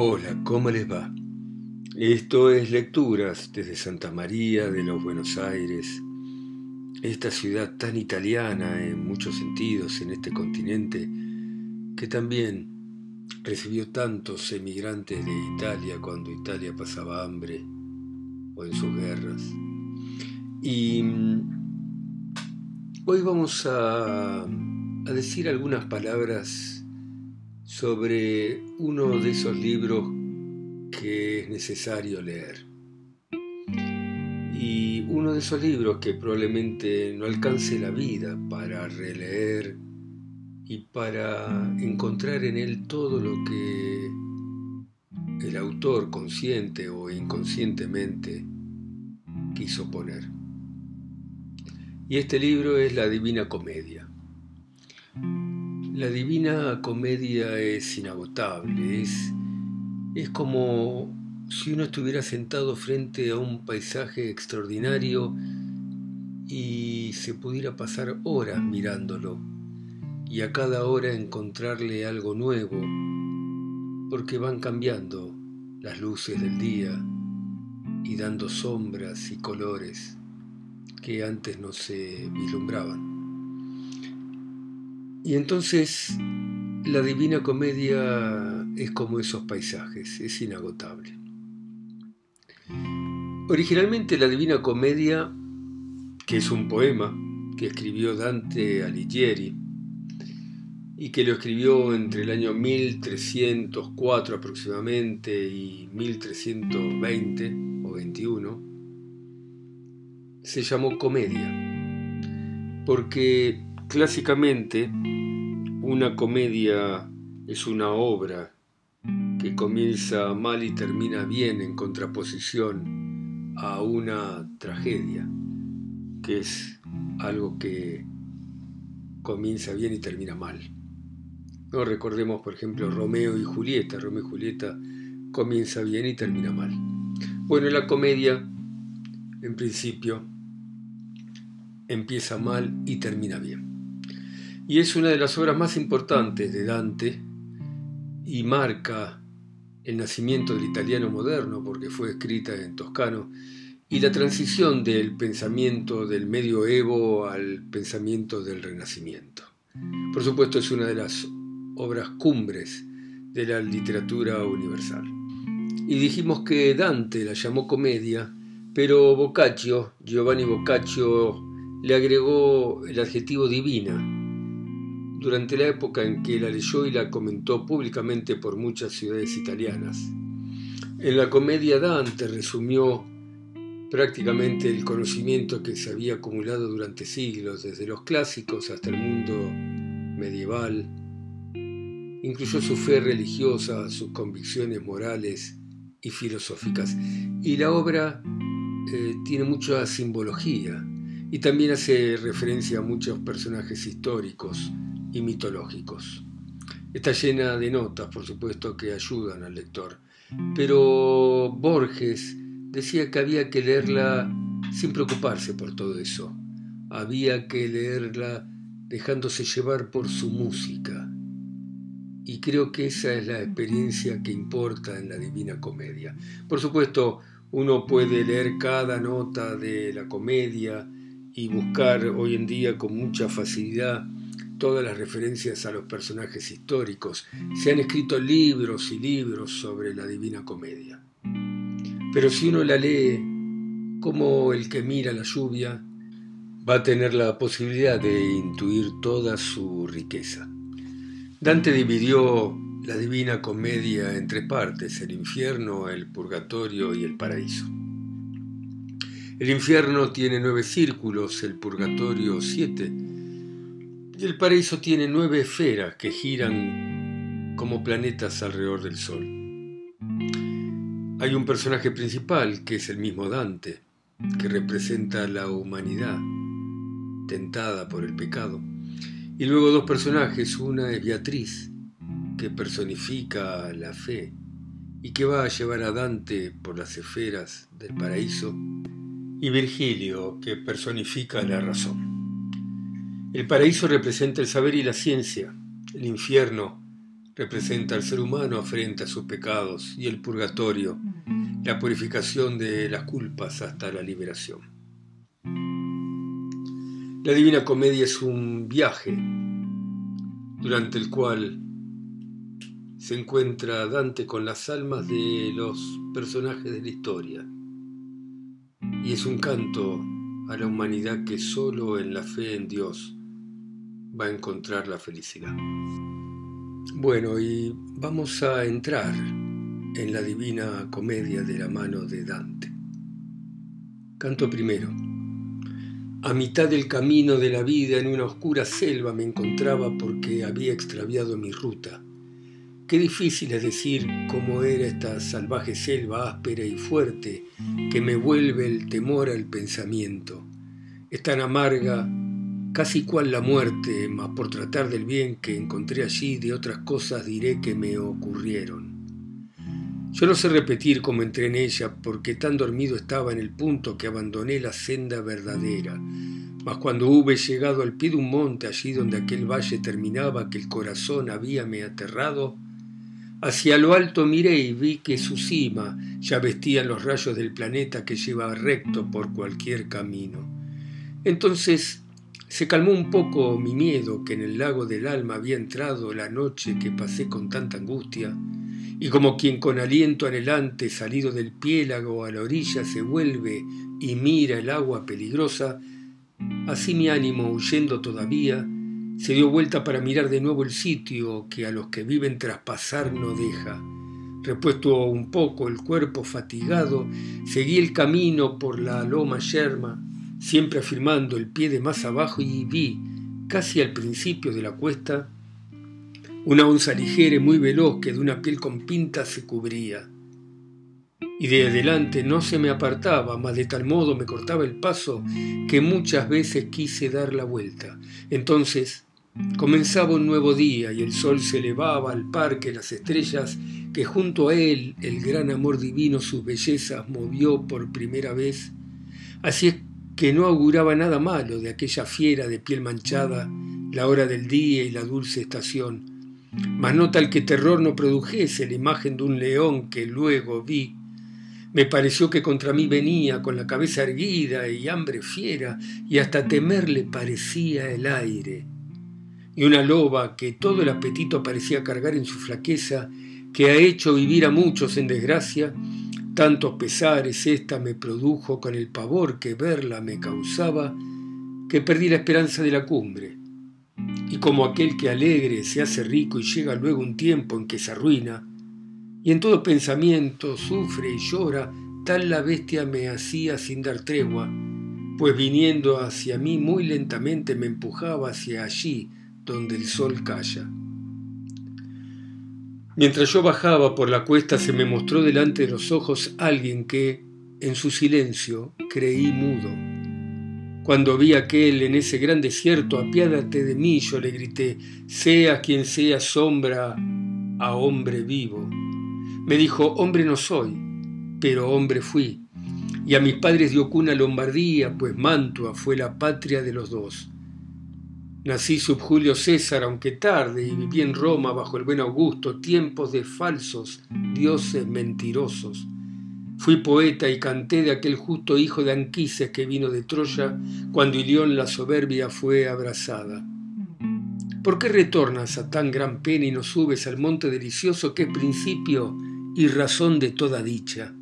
Hola, ¿cómo les va? Esto es Lecturas desde Santa María de los Buenos Aires, esta ciudad tan italiana en muchos sentidos en este continente, que también recibió tantos emigrantes de Italia cuando Italia pasaba hambre o en sus guerras. Y mm, hoy vamos a, a decir algunas palabras sobre uno de esos libros que es necesario leer. Y uno de esos libros que probablemente no alcance la vida para releer y para encontrar en él todo lo que el autor consciente o inconscientemente quiso poner. Y este libro es La Divina Comedia. La Divina Comedia es inagotable, es, es como si uno estuviera sentado frente a un paisaje extraordinario y se pudiera pasar horas mirándolo y a cada hora encontrarle algo nuevo, porque van cambiando las luces del día y dando sombras y colores que antes no se vislumbraban. Y entonces la Divina Comedia es como esos paisajes, es inagotable. Originalmente la Divina Comedia, que es un poema que escribió Dante Alighieri y que lo escribió entre el año 1304 aproximadamente y 1320 o 21, se llamó Comedia, porque Clásicamente, una comedia es una obra que comienza mal y termina bien en contraposición a una tragedia, que es algo que comienza bien y termina mal. No recordemos, por ejemplo, Romeo y Julieta. Romeo y Julieta comienza bien y termina mal. Bueno, la comedia, en principio, empieza mal y termina bien y es una de las obras más importantes de Dante y marca el nacimiento del italiano moderno porque fue escrita en toscano y la transición del pensamiento del medioevo al pensamiento del renacimiento. Por supuesto es una de las obras cumbres de la literatura universal. Y dijimos que Dante la llamó comedia, pero Boccaccio, Giovanni Boccaccio, le agregó el adjetivo divina durante la época en que la leyó y la comentó públicamente por muchas ciudades italianas. En la comedia Dante resumió prácticamente el conocimiento que se había acumulado durante siglos, desde los clásicos hasta el mundo medieval. Incluyó su fe religiosa, sus convicciones morales y filosóficas. Y la obra eh, tiene mucha simbología y también hace referencia a muchos personajes históricos y mitológicos. Está llena de notas, por supuesto, que ayudan al lector, pero Borges decía que había que leerla sin preocuparse por todo eso. Había que leerla dejándose llevar por su música. Y creo que esa es la experiencia que importa en la Divina Comedia. Por supuesto, uno puede leer cada nota de la comedia y buscar hoy en día con mucha facilidad todas las referencias a los personajes históricos. Se han escrito libros y libros sobre la Divina Comedia. Pero si uno la lee como el que mira la lluvia, va a tener la posibilidad de intuir toda su riqueza. Dante dividió la Divina Comedia en tres partes, el infierno, el purgatorio y el paraíso. El infierno tiene nueve círculos, el purgatorio siete, y el paraíso tiene nueve esferas que giran como planetas alrededor del Sol. Hay un personaje principal que es el mismo Dante, que representa la humanidad tentada por el pecado. Y luego dos personajes, una es Beatriz, que personifica la fe y que va a llevar a Dante por las esferas del paraíso, y Virgilio, que personifica la razón. El paraíso representa el saber y la ciencia, el infierno representa al ser humano frente a sus pecados y el purgatorio, la purificación de las culpas hasta la liberación. La Divina Comedia es un viaje durante el cual se encuentra Dante con las almas de los personajes de la historia y es un canto a la humanidad que solo en la fe en Dios va a encontrar la felicidad. Bueno, y vamos a entrar en la divina comedia de la mano de Dante. Canto primero. A mitad del camino de la vida en una oscura selva me encontraba porque había extraviado mi ruta. Qué difícil es decir cómo era esta salvaje selva áspera y fuerte que me vuelve el temor al pensamiento. Es tan amarga casi cual la muerte, mas por tratar del bien que encontré allí, de otras cosas diré que me ocurrieron. Yo no sé repetir cómo entré en ella, porque tan dormido estaba en el punto que abandoné la senda verdadera. Mas cuando hube llegado al pie de un monte, allí donde aquel valle terminaba, que el corazón habíame aterrado, hacia lo alto miré y vi que su cima ya vestían los rayos del planeta que lleva recto por cualquier camino. Entonces se calmó un poco mi miedo que en el lago del alma había entrado la noche que pasé con tanta angustia, y como quien con aliento anhelante salido del piélago a la orilla se vuelve y mira el agua peligrosa, así mi ánimo, huyendo todavía, se dio vuelta para mirar de nuevo el sitio que a los que viven traspasar no deja. Repuesto un poco el cuerpo fatigado, seguí el camino por la loma yerma, siempre afirmando el pie de más abajo y vi, casi al principio de la cuesta, una onza ligera y muy veloz que de una piel con pintas se cubría. Y de adelante no se me apartaba, mas de tal modo me cortaba el paso que muchas veces quise dar la vuelta. Entonces comenzaba un nuevo día y el sol se elevaba al parque las estrellas que junto a él el gran amor divino sus bellezas movió por primera vez. Así es que no auguraba nada malo de aquella fiera de piel manchada, la hora del día y la dulce estación, mas no tal que terror no produjese la imagen de un león que luego vi. Me pareció que contra mí venía con la cabeza erguida y hambre fiera, y hasta temerle parecía el aire. Y una loba que todo el apetito parecía cargar en su flaqueza, que ha hecho vivir a muchos en desgracia, Tantos pesares esta me produjo con el pavor que verla me causaba, que perdí la esperanza de la cumbre. Y como aquel que alegre se hace rico y llega luego un tiempo en que se arruina, y en todo pensamiento sufre y llora, tal la bestia me hacía sin dar tregua, pues viniendo hacia mí muy lentamente me empujaba hacia allí donde el sol calla. Mientras yo bajaba por la cuesta se me mostró delante de los ojos alguien que, en su silencio, creí mudo. Cuando vi aquel en ese gran desierto, apiádate de mí, yo le grité, sea quien sea sombra a hombre vivo. Me dijo, hombre no soy, pero hombre fui. Y a mis padres dio cuna Lombardía, pues Mantua fue la patria de los dos. Nací sub Julio César, aunque tarde, y viví en Roma bajo el buen Augusto, tiempos de falsos dioses mentirosos. Fui poeta y canté de aquel justo hijo de Anquises que vino de Troya cuando Ilión la soberbia fue abrazada. ¿Por qué retornas a tan gran pena y no subes al monte delicioso que es principio y razón de toda dicha?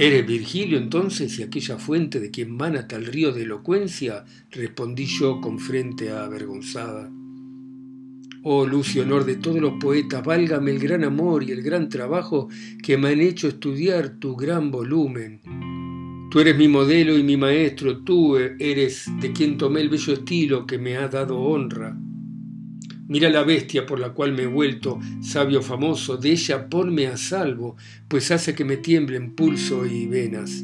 ¿Eres Virgilio entonces y aquella fuente de quien mana tal río de elocuencia? respondí yo con frente avergonzada. Oh luz y honor de todos los poetas, válgame el gran amor y el gran trabajo que me han hecho estudiar tu gran volumen. Tú eres mi modelo y mi maestro, tú eres de quien tomé el bello estilo que me ha dado honra. Mira la bestia por la cual me he vuelto sabio famoso, de ella ponme a salvo, pues hace que me tiemblen pulso y venas.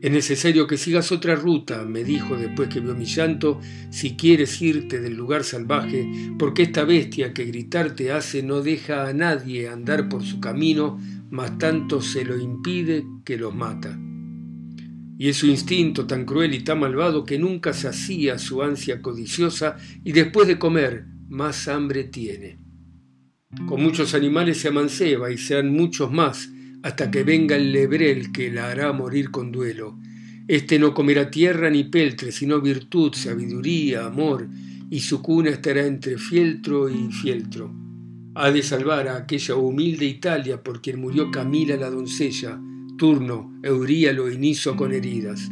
Es necesario que sigas otra ruta, me dijo después que vio mi llanto, si quieres irte del lugar salvaje, porque esta bestia que gritarte hace no deja a nadie andar por su camino, mas tanto se lo impide que los mata. Y es su instinto tan cruel y tan malvado que nunca se hacía su ansia codiciosa y después de comer más hambre tiene. Con muchos animales se amanceba y sean muchos más, hasta que venga el lebrel que la hará morir con duelo. Este no comerá tierra ni peltre, sino virtud, sabiduría, amor, y su cuna estará entre fieltro y fieltro. Ha de salvar a aquella humilde Italia por quien murió Camila la doncella, Turno, Niso con heridas.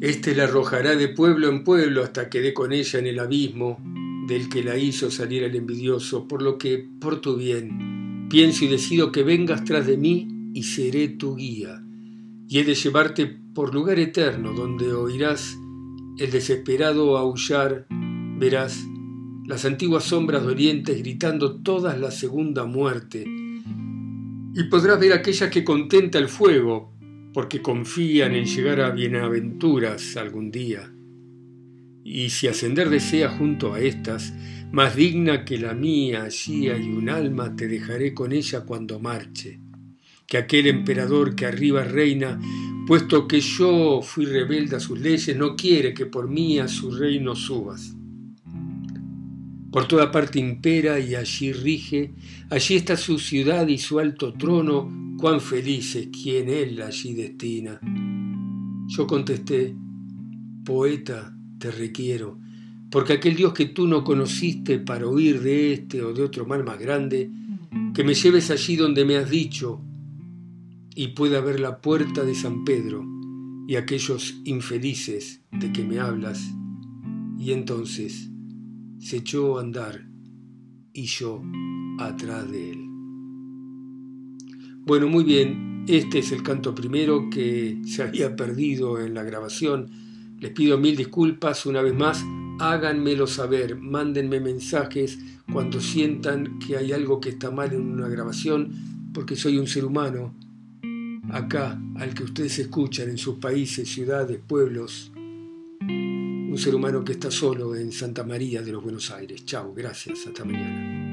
Este la arrojará de pueblo en pueblo hasta que dé con ella en el abismo del que la hizo salir el envidioso, por lo que, por tu bien, pienso y decido que vengas tras de mí y seré tu guía, y he de llevarte por lugar eterno donde oirás el desesperado aullar, verás las antiguas sombras dolientes gritando todas la segunda muerte, y podrás ver aquellas que contenta el fuego, porque confían en llegar a bienaventuras algún día. Y si ascender desea junto a estas, más digna que la mía, allí hay un alma, te dejaré con ella cuando marche. Que aquel emperador que arriba reina, puesto que yo fui rebelde a sus leyes, no quiere que por mí a su reino subas. Por toda parte impera y allí rige, allí está su ciudad y su alto trono, cuán felices quien él allí destina. Yo contesté, poeta, te requiero, porque aquel Dios que tú no conociste para huir de este o de otro mal más grande, que me lleves allí donde me has dicho, y pueda ver la puerta de San Pedro y aquellos infelices de que me hablas, y entonces se echó a andar y yo atrás de él. Bueno, muy bien, este es el canto primero que se había perdido en la grabación. Les pido mil disculpas una vez más, háganmelo saber, mándenme mensajes cuando sientan que hay algo que está mal en una grabación, porque soy un ser humano, acá, al que ustedes escuchan en sus países, ciudades, pueblos, un ser humano que está solo en Santa María de los Buenos Aires. Chao, gracias, hasta mañana.